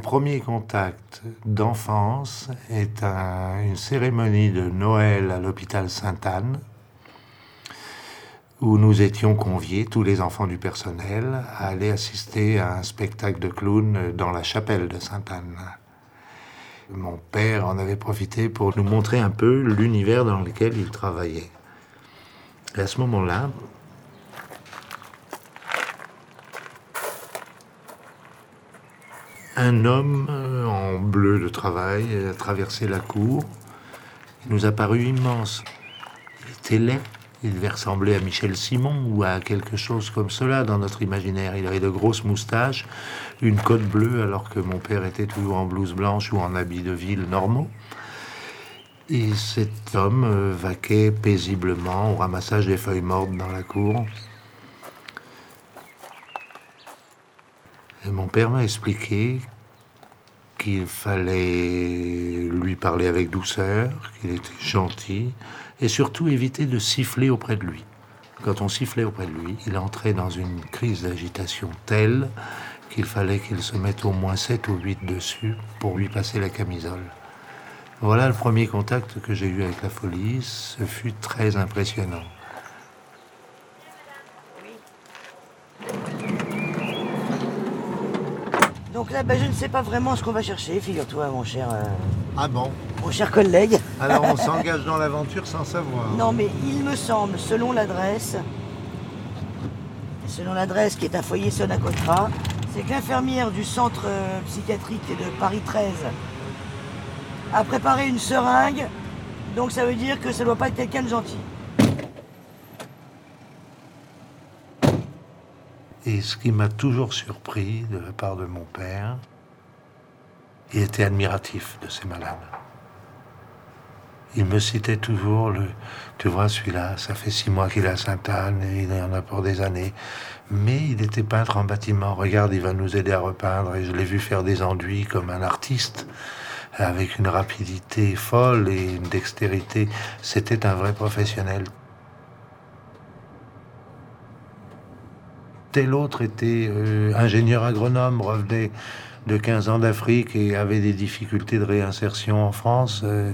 premier contact d'enfance est une cérémonie de Noël à l'hôpital Sainte-Anne, où nous étions conviés, tous les enfants du personnel, à aller assister à un spectacle de clown dans la chapelle de Sainte-Anne. Mon père en avait profité pour nous montrer un peu l'univers dans lequel il travaillait. Et à ce moment-là, un homme euh, en bleu de travail a traversé la cour. Il nous a paru immense. Il était laid. Il devait ressembler à Michel Simon ou à quelque chose comme cela dans notre imaginaire. Il avait de grosses moustaches, une cote bleue alors que mon père était toujours en blouse blanche ou en habit de ville normaux. Et cet homme euh, vaquait paisiblement au ramassage des feuilles mortes dans la cour. Mon père m'a expliqué qu'il fallait lui parler avec douceur, qu'il était gentil, et surtout éviter de siffler auprès de lui. Quand on sifflait auprès de lui, il entrait dans une crise d'agitation telle qu'il fallait qu'il se mette au moins 7 ou 8 dessus pour lui passer la camisole. Voilà le premier contact que j'ai eu avec la folie. Ce fut très impressionnant. Donc là, ben, je ne sais pas vraiment ce qu'on va chercher, figure-toi, mon cher. Euh, ah bon Mon cher collègue. Alors on s'engage dans l'aventure sans savoir. Non, mais il me semble, selon l'adresse, selon l'adresse qui est un foyer Sonacotra, c'est que l'infirmière du centre euh, psychiatrique de Paris 13 a préparé une seringue, donc ça veut dire que ça ne doit pas être quelqu'un de gentil. Et ce qui m'a toujours surpris de la part de mon père, il était admiratif de ces malades. Il me citait toujours le, tu vois, celui-là, ça fait six mois qu'il est à Sainte-Anne et il en a pour des années. Mais il était peintre en bâtiment. Regarde, il va nous aider à repeindre. Et je l'ai vu faire des enduits comme un artiste avec une rapidité folle et une dextérité. C'était un vrai professionnel. Tel autre était euh, ingénieur agronome, revenait de 15 ans d'Afrique et avait des difficultés de réinsertion en France, euh,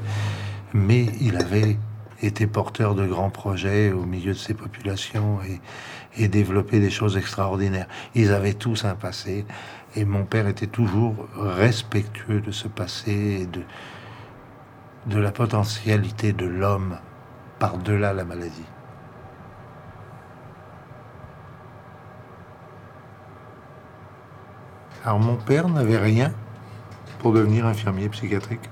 mais il avait été porteur de grands projets au milieu de ces populations et, et développé des choses extraordinaires. Ils avaient tous un passé et mon père était toujours respectueux de ce passé et de, de la potentialité de l'homme par-delà la maladie. Alors mon père n'avait rien pour devenir infirmier psychiatrique.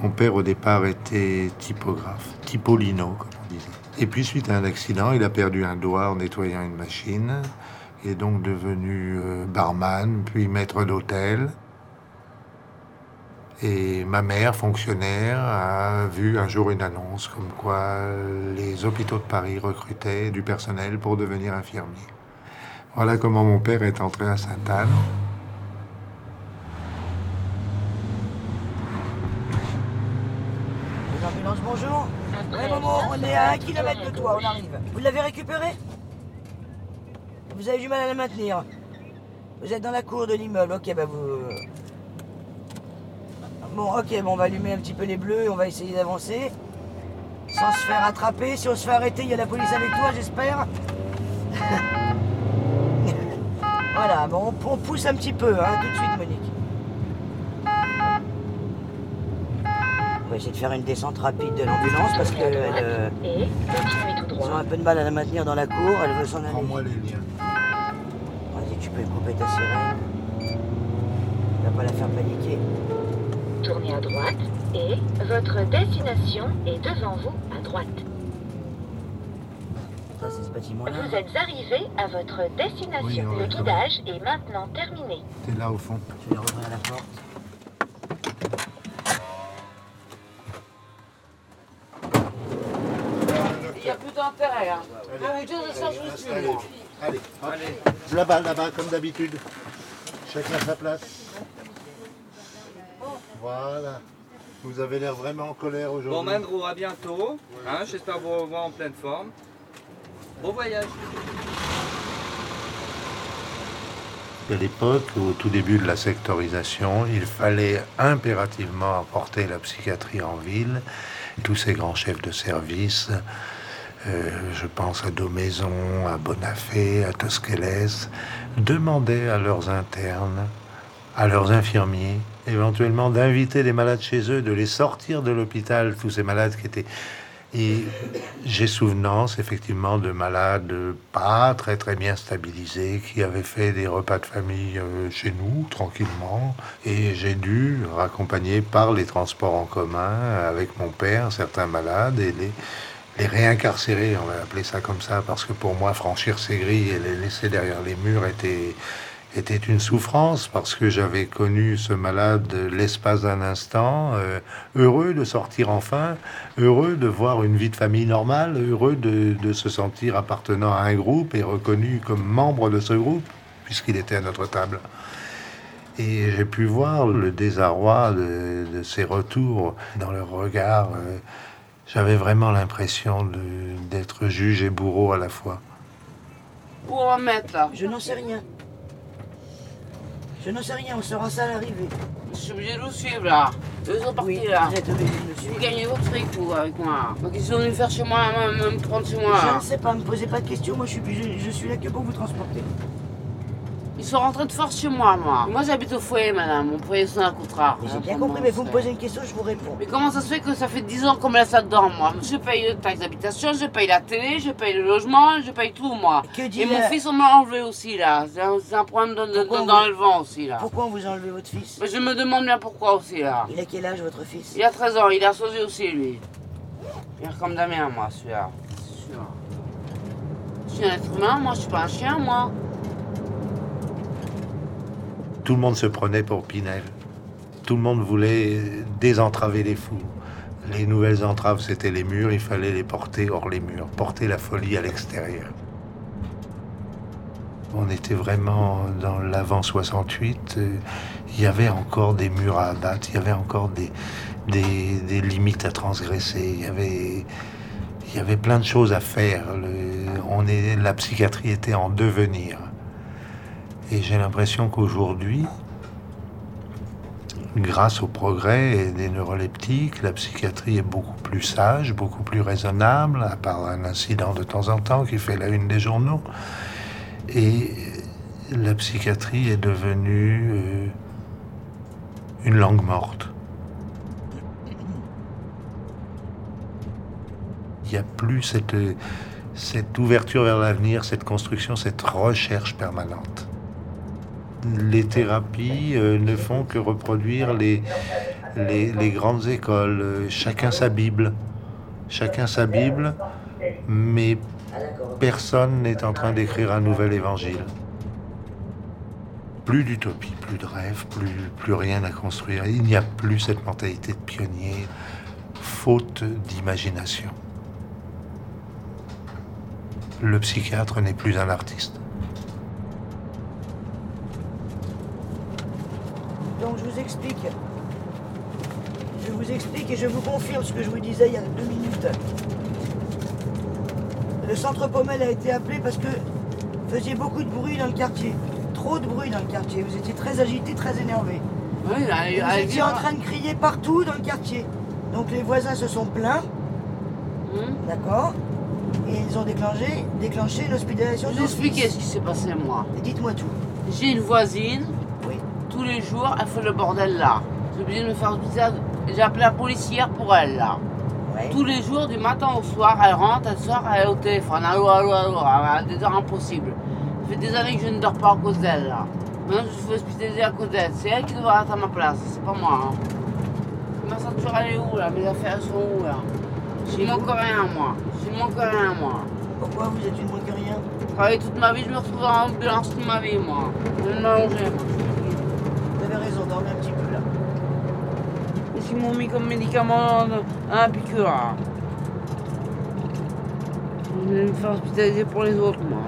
Mon père au départ était typographe, typolino comme on disait. Et puis suite à un accident, il a perdu un doigt en nettoyant une machine est donc devenu euh, barman, puis maître d'hôtel. Et ma mère, fonctionnaire, a vu un jour une annonce comme quoi les hôpitaux de Paris recrutaient du personnel pour devenir infirmier. Voilà comment mon père est entré à Sainte-Anne. L'ambulance, bonjour. Ouais, maman, on est à un kilomètre de toi, on arrive. Vous l'avez récupéré? Vous avez du mal à la maintenir. Vous êtes dans la cour de l'immeuble. Ok, bah vous. Bon, ok, bon, on va allumer un petit peu les bleus et on va essayer d'avancer. Sans se faire attraper. Si on se fait arrêter, il y a la police avec toi, j'espère. Voilà, bon, on, pousse un petit peu, hein, tout de suite, Monique. On va essayer de faire une descente rapide de l'ambulance parce que euh, ont un peu de mal à la maintenir dans la cour. Elle veut s'en aller. Prends-moi les liens peux couper ta sirène. Tu vas pas la faire paniquer. Tournez à droite et votre destination est devant vous à droite. Bâtiment-là. Vous êtes arrivé à votre destination. Le guidage est maintenant terminé. T'es là au fond. Je vais rouvrir la porte. Il n'y a plus d'intérêt. Hein. Allez, allez, allez, allez. Là-bas, là-bas, comme d'habitude. Chacun sa place. Voilà. Vous avez l'air vraiment en colère aujourd'hui. Bon, Mandro, à bientôt. Hein, J'espère vous revoir en pleine forme. Bon voyage. À l'époque, au tout début de la sectorisation, il fallait impérativement apporter la psychiatrie en ville. Tous ces grands chefs de service, euh, je pense à Domaison, à Bonafé, à Tosquelles, demandaient à leurs internes, à leurs infirmiers, éventuellement d'inviter les malades chez eux, de les sortir de l'hôpital, tous ces malades qui étaient et j'ai souvenance effectivement de malades pas très très bien stabilisés qui avaient fait des repas de famille euh, chez nous tranquillement. Et j'ai dû raccompagner par les transports en commun avec mon père certains malades et les, les réincarcérer, on va appeler ça comme ça, parce que pour moi franchir ces grilles et les laisser derrière les murs était était une souffrance parce que j'avais connu ce malade l'espace d'un instant, euh, heureux de sortir enfin, heureux de voir une vie de famille normale, heureux de, de, se sentir appartenant à un groupe et reconnu comme membre de ce groupe, puisqu'il était à notre table. Et j'ai pu voir le désarroi de, de ces retours dans leur regard. Euh, J'avais vraiment l'impression d'être juge et bourreau à la fois. Où on va mettre là? Je n'en sais rien. Je n'en sais rien, on saura ça à l'arrivée. Je suis obligé de vous suivre là. Eux sont partis Oui, là. vous êtes obligé de me Vous suivre. gagnez votre fric vous avec moi. Donc ils sont venus faire chez moi, me, me prendre chez moi. Je ne sais pas, me posez pas de questions, moi je suis, je, je suis là que pour vous transporter. Ils sont rentrés de force chez moi, moi. Moi j'habite au foyer, madame. Mon foyer c'est un contrat. J'ai bien compris, mais vous me posez une question, je vous réponds. Mais comment ça se fait que ça fait 10 ans qu'on me laisse là-dedans, moi? Je paye le taxe d'habitation, je paye la télé, je paye le logement, je paye tout, moi. Que Et mon fils, on m'a enlevé aussi, là. C'est un, problème de- de- de- aussi, là. Pourquoi on vous a enlevé votre fils? Mais je me demande bien pourquoi aussi, là. Il a quel âge votre fils? Il a 13 ans, il est associé aussi, lui. Il est comme Damien, moi, celui-là. C'est sûr. Je suis un être humain, moi, je suis pas un chien, moi. Tout le monde se prenait pour Pinel. Tout le monde voulait désentraver les fous. Les nouvelles entraves, c'était les murs, il fallait les porter hors les murs, porter la folie à l'extérieur. On était vraiment dans l'avant 68, euh, il y avait encore des murs à abattre, il y avait encore des, limites à transgresser, il y avait, plein de choses à faire. On est, la psychiatrie était en devenir. Et j'ai l'impression qu'aujourd'hui, grâce au progrès des neuroleptiques, la psychiatrie est beaucoup plus sage, beaucoup plus raisonnable, à part un incident de temps en temps qui fait la une des journaux. Et la psychiatrie est devenue euh, une langue morte. Il n'y a plus cette, cette ouverture vers l'avenir, cette construction, cette recherche permanente les thérapies euh, ne font que reproduire les, grandes écoles. Chacun sa Bible. Chacun sa Bible, mais personne n'est en train d'écrire un nouvel évangile. Plus d'utopie, plus de rêve, plus, plus rien à construire. Il n'y a plus cette mentalité de pionnier, faute d'imagination. Le psychiatre n'est plus un artiste. Donc je vous explique. Je vous explique et je vous confirme ce que je vous disais il y a deux minutes. Le centre Pommel a été appelé parce que faisiez beaucoup de bruit dans le quartier. Trop de bruit dans le quartier. Vous étiez très agité, très énervé. Oui, Vous étiez en train de crier partout dans le quartier. Donc les voisins se sont plaints, Hum d'accord Et ils ont déclenché, déclenché une hospitalisation Je vous expliquer ce qui s'est passé, moi. Dites-moi tout. J'ai une voisine. Tous les jours, elle fait le bordel là. J'ai obligé de me faire hospitaliser. J'ai appelé la police hier pour elle, là. Ouais. Tous les jours, du matin au soir, elle rentre, elle sort, elle est au téléphone. Allô, allô, allô, à des heures impossibles. Ça fait des années que je ne dors pas à cause d'elle, là. Maintenant, je suis hospitalisée à cause d'elle. C'est elle qui doit être à ma place, c'est pas moi. Hein. Ma ceinture, elle est où, là? Mes affaires, elles sont où, là? Je ne manque rien, moi. Je ne manque rien, moi. Pourquoi vous êtes une rien J'ai travaillé toute ma vie, je me retrouve en ambulance toute ma vie, moi. Je vais m'allonger, moi. Un petit peu là. M'ont mis comme médicament à la piqûre là Je faire hospitaliser pour les autres, moi.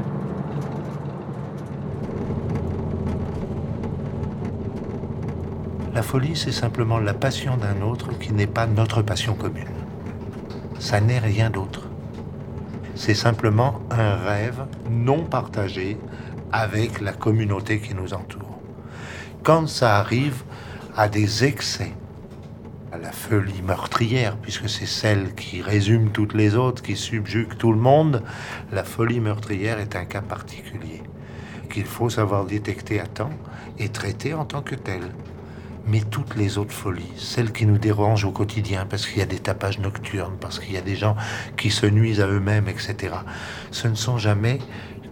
La folie, c'est simplement la passion d'un autre qui n'est pas notre passion commune. Ça n'est rien d'autre. C'est simplement un rêve non partagé avec la communauté qui nous entoure. Quand ça arrive à des excès, à la folie meurtrière, puisque c'est celle qui résume toutes les autres, qui subjugue tout le monde, la folie meurtrière est un cas particulier qu'il faut savoir détecter à temps et traiter en tant que tel. Mais toutes les autres folies, celles qui nous dérangent au quotidien parce qu'il y a des tapages nocturnes, parce qu'il y a des gens qui se nuisent à eux-mêmes, etc., ce ne sont jamais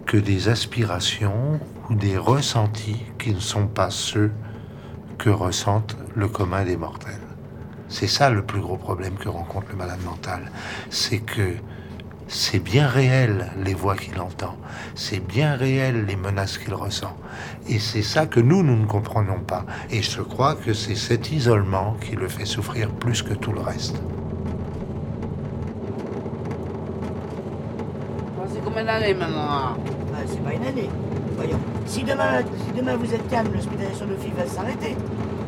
que des aspirations ou des ressentis qui ne sont pas ceux que ressentent le commun des mortels. C'est ça le plus gros problème que rencontre le malade mental. C'est que c'est bien réel les voix qu'il entend, c'est bien réel les menaces qu'il ressent. Et c'est ça que nous, nous ne comprenons pas. Et je crois que c'est cet isolement qui le fait souffrir plus que tout le reste. C'est combien d'années maintenant Bah, c'est pas une année. Voyons. Si demain, si demain vous êtes calme, l'hospitalisation de fille va s'arrêter.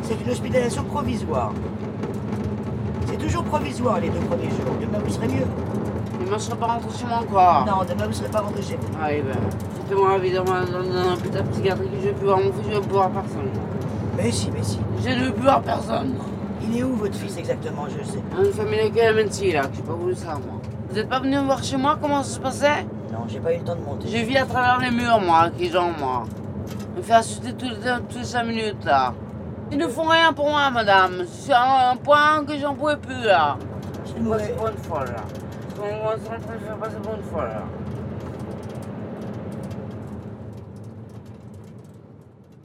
C'est une hospitalisation provisoire. C'est toujours provisoire les deux premiers jours. Demain vous serez mieux. Mais moi je serais pas rentré chez moi encore. Non, demain vous serez pas rentré chez vous. Ah, eh ben, foutez-moi évidemment dans un hôpital psychiatrique, je vais plus voir mon fils, je vais plus voir personne. Mais si, mais si. Je ne veux plus voir personne. Il est où votre fils exactement, je sais. Une famille à Mency, là, j'ai pas voulu ça, moi. Vous n'êtes pas venu me voir chez moi comment ça se passait? Non, j'ai pas eu le temps de monter. J'ai vu à travers les murs, moi, les gens, moi. Me faire insulter tous les, tous les 5 minutes, là. Ils ne font rien pour moi, madame. C'est un, un point que j'en pouvais plus, là. Je suis passé une folle, là. Pour une folle, là.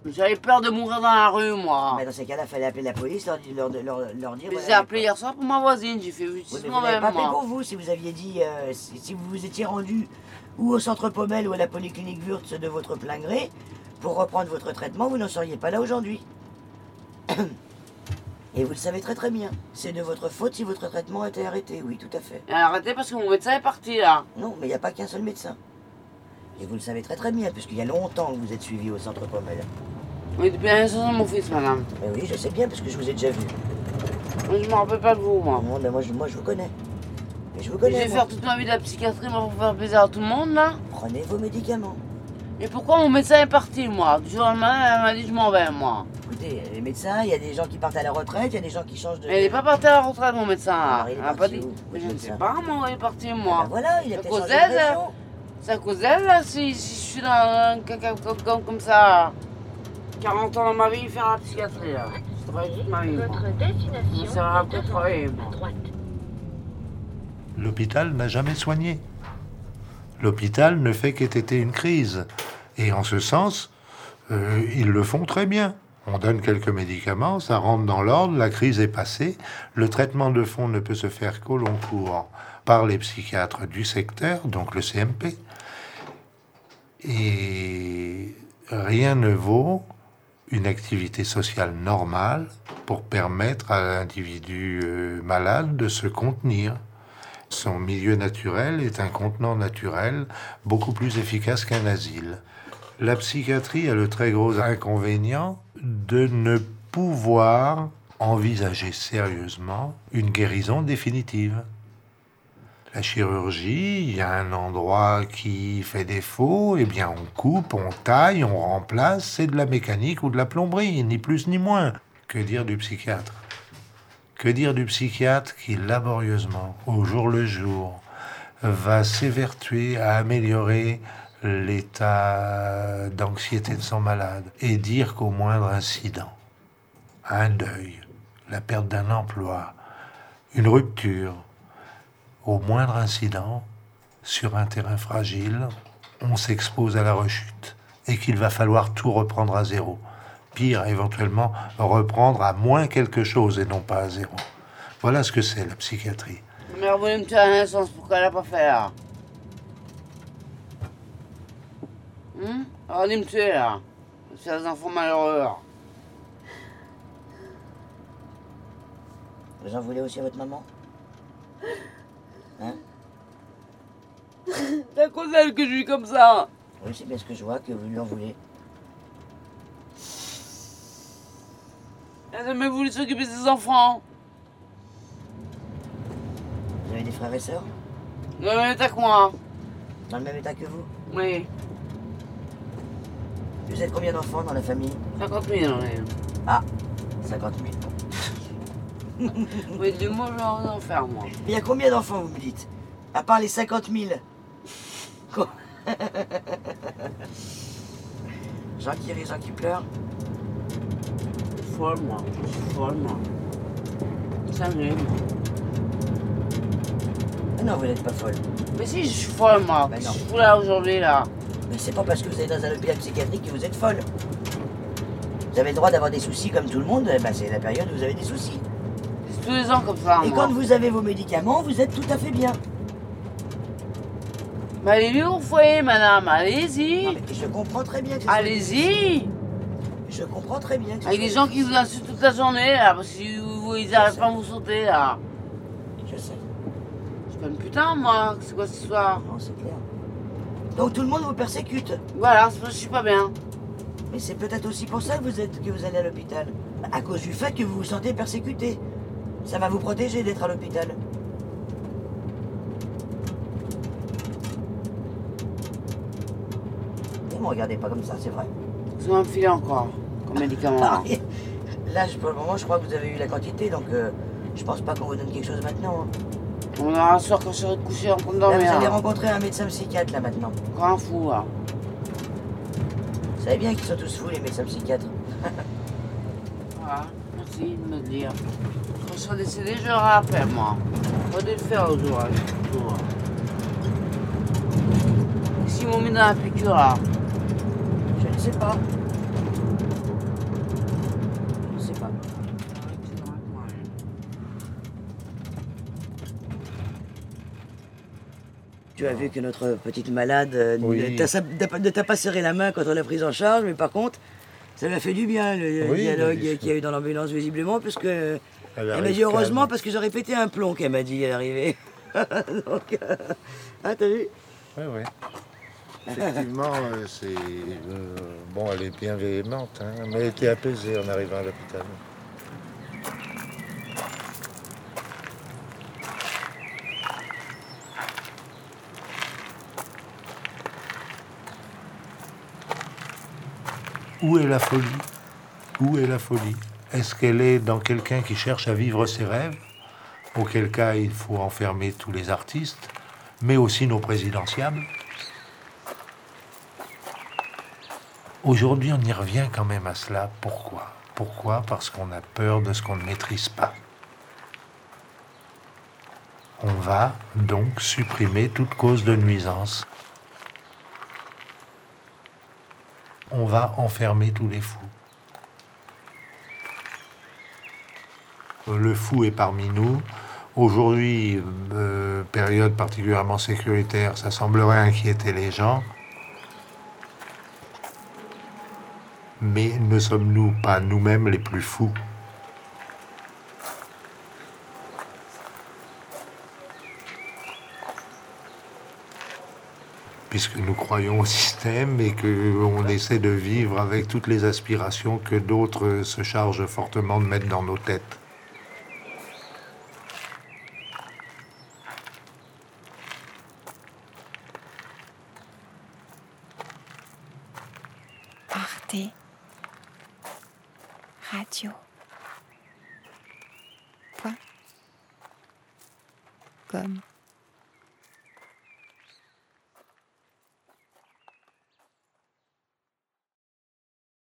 J'avais peur de mourir dans la rue, moi. Mais dans ces cas-là, il fallait appeler la police, leur, leur, leur, leur dire. Je les voilà, ai appelés hier soir pour ma voisine, j'ai fait Oui, justice vous n'avez moi-même, pas appelé moi. pour vous si vous aviez dit, euh, si, si vous vous étiez rendu ou au centre Pommel ou à la polyclinique Wurtz de votre plein gré pour reprendre votre traitement, vous n'en seriez pas là aujourd'hui. Et vous le savez très très bien. C'est de votre faute si votre traitement a été arrêté, oui, tout à fait. Et Arrêtez parce que mon médecin est parti, là. Non, mais il n'y a pas qu'un seul médecin. Et vous le savez très très bien, puisqu'il y a longtemps que vous êtes suivi au centre Pommel. Oui, depuis la naissance de mon fils, madame. Mais oui, je sais bien, parce que je vous ai déjà vu. Moi, je me rappelle pas de vous, moi. Non, mais moi je, moi, je vous connais. Mais je vous Je connais. vais moi. faire toute ma vie de la psychiatrie moi, pour faire plaisir à tout le monde, là. Prenez vos médicaments. Et pourquoi mon médecin est parti, moi Du jour au lendemain, elle m'a dit je m'en vais, moi. Écoutez, les médecins, il y a des gens qui partent à la retraite, il y a des gens qui changent de. Elle n'est pas partie à la retraite, mon médecin. Alors, il est pas parti dit. où, Mais je ne sais pas, moi, il est parti, Ben moi. voilà, il a peut-être changé de. C'est à cause d'elle, là, si, si je suis dans un caca comme, comme ça. 40 ans dans ma vie, faire la psychiatrie, là. Je travaille toute ma vie, moi. Votre destination Ça va travailler, moi. droite. L'hôpital n'a jamais soigné. L'hôpital ne fait qu'ététer une crise. Et en ce sens, euh, ils le font très bien. On donne quelques médicaments, ça rentre dans l'ordre, la crise est passée. Le traitement de fond ne peut se faire qu'au long cours par les psychiatres du secteur, donc le CMP. Et rien ne vaut une activité sociale normale pour permettre à l'individu euh, malade de se contenir. Son milieu naturel est un contenant naturel beaucoup plus efficace qu'un asile. La psychiatrie a le très gros inconvénient de ne pouvoir envisager sérieusement une guérison définitive. La chirurgie, il y a un endroit qui fait défaut, eh bien on coupe, on taille, on remplace, c'est de la mécanique ou de la plomberie, ni plus ni moins. Que dire du psychiatre? Que dire du psychiatre qui laborieusement, au jour le jour, va s'évertuer à améliorer l'état d'anxiété de son malade et dire qu'au moindre incident, un deuil, la perte d'un emploi, une rupture, au moindre incident, sur un terrain fragile, on s'expose à la rechute et qu'il va falloir tout reprendre à zéro. Pire, éventuellement, reprendre à moins quelque chose et non pas à zéro. Voilà ce que c'est la psychiatrie. Ma mère voulait me tuer à la naissance, pourquoi elle l'a pas fait, là? Hum? Me tuer, là? C'est des enfants malheureux, là. Vous en voulez aussi à votre maman? Hein C'est à cause d'elle que je vis comme ça. Oui, c'est bien ce que je vois, que vous lui en voulez. Elle a jamais voulu s'occuper de ses enfants. Vous avez des frères et sœurs? Dans le même état que moi. Dans le même état que vous? Oui. Vous êtes combien d'enfants dans la famille? 50 000 on est. Ah, 50 000. Oui, du mot, je vais en faire, moi. Il y a combien d'enfants, vous me dites? À part les 50 000. Quoi? Jean qui rit, Jean qui pleure. Je suis folle, moi. Je suis folle, moi. Ça m'aime. Ah non, vous n'êtes pas folle. Mais si, je suis folle, moi. Ben je non. suis folle là aujourd'hui, là. Mais c'est pas parce que vous êtes dans un hôpital psychiatrique que vous êtes folle. Vous avez le droit d'avoir des soucis comme tout le monde, eh ben, c'est la période où vous avez des soucis. Tous les ans comme ça, Et moi. quand vous avez vos médicaments, vous êtes tout à fait bien. Mais allez-y au foyer, madame. Non, Allez-y. mais je comprends très bien que ce Allez-y. Je comprends très bien que ce Avec des gens qui vous insultent toute la journée, là, parce qu'ils n'arrivent pas à vous sauter, là. Je sais. Je suis pas une putain, moi. C'est quoi cette histoire? Non, c'est clair. Donc tout le monde vous persécute. Voilà, c'est parce que je suis pas bien. Mais c'est peut-être aussi pour ça que vous, êtes, que vous allez à l'hôpital. À cause du fait que vous vous sentez persécuté. Ça va vous protéger d'être à l'hôpital. Ne me regardez pas comme ça, c'est vrai. Ils vont me filer encore, comme médicament. Ah, Là, pour le moment, je crois que vous avez eu la quantité, donc euh, je pense pas qu'on vous donne quelque chose maintenant. hein. On aura un soir quand je serai couché en train de Là, vous dormir. allez rencontrer un médecin psychiatre, là, maintenant. Un fou, là. Vous savez bien qu'ils sont tous fous, les médecins psychiatres. De me dire. Quand je serai décédé, je le rappelle, moi. Pas de le faire au jour. au jour. S'ils m'ont mis dans la piqûre, là. Je ne sais pas. Je ne sais pas. Tu as vu que notre petite malade euh, Oui. ne t'a- n'a pas- ne t'a pas serré la main quand on l'a prise en charge, mais par contre, ça lui a fait du bien, le Oui, dialogue qu'il y a eu dans l'ambulance, visiblement, puisque elle Elle m'a dit heureusement calme. parce que j'aurais pété un plomb qu'elle m'a dit à l'arrivée. Donc, euh, ah, t'as vu? Oui, oui. Effectivement, euh, c'est. euh, bon, elle est bien véhémente, hein, mais elle était apaisée en arrivant à l'hôpital. Où est la folie? Où est la folie? Est-ce qu'elle est dans quelqu'un qui cherche à vivre ses rêves? Auquel cas, il faut enfermer tous les artistes, mais aussi nos présidentiables. Aujourd'hui, on y revient quand même à cela. Pourquoi? Pourquoi? Parce qu'on a peur de ce qu'on ne maîtrise pas. On va donc supprimer toute cause de nuisance. On va enfermer tous les fous. Le fou est parmi nous. Aujourd'hui, euh, période particulièrement sécuritaire, ça semblerait inquiéter les gens. Mais ne sommes-nous pas nous-mêmes les plus fous? Puisque nous croyons au système et qu'on essaie de vivre avec toutes les aspirations que d'autres se chargent fortement de mettre dans nos têtes.